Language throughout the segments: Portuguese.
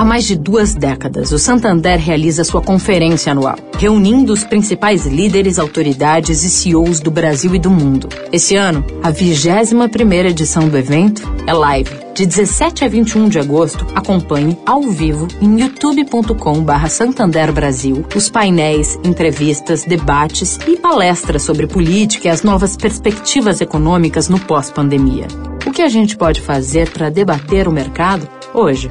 Há mais de duas décadas, o Santander realiza sua conferência anual, reunindo os principais líderes, autoridades e CEOs do Brasil e do mundo. Esse ano, a 21ª edição do evento é live. De 17 a 21 de agosto, acompanhe ao vivo em youtube.com.br Santander Brasil os painéis, entrevistas, debates e palestras sobre política e as novas perspectivas econômicas no pós-pandemia. O que a gente pode fazer para debater o mercado hoje?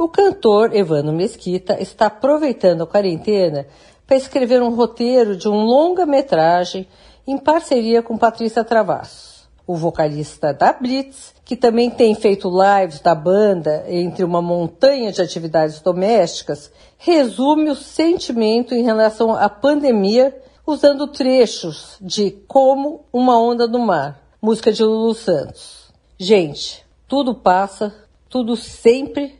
O cantor Evano Mesquita está aproveitando a quarentena para escrever um roteiro de um longa-metragem em parceria com Patrícia Travassos, o vocalista da Blitz, que também tem feito lives da banda entre uma montanha de atividades domésticas, resume o sentimento em relação à pandemia usando trechos de Como uma Onda do Mar, música de Lulu Santos. Gente, tudo passa, tudo sempre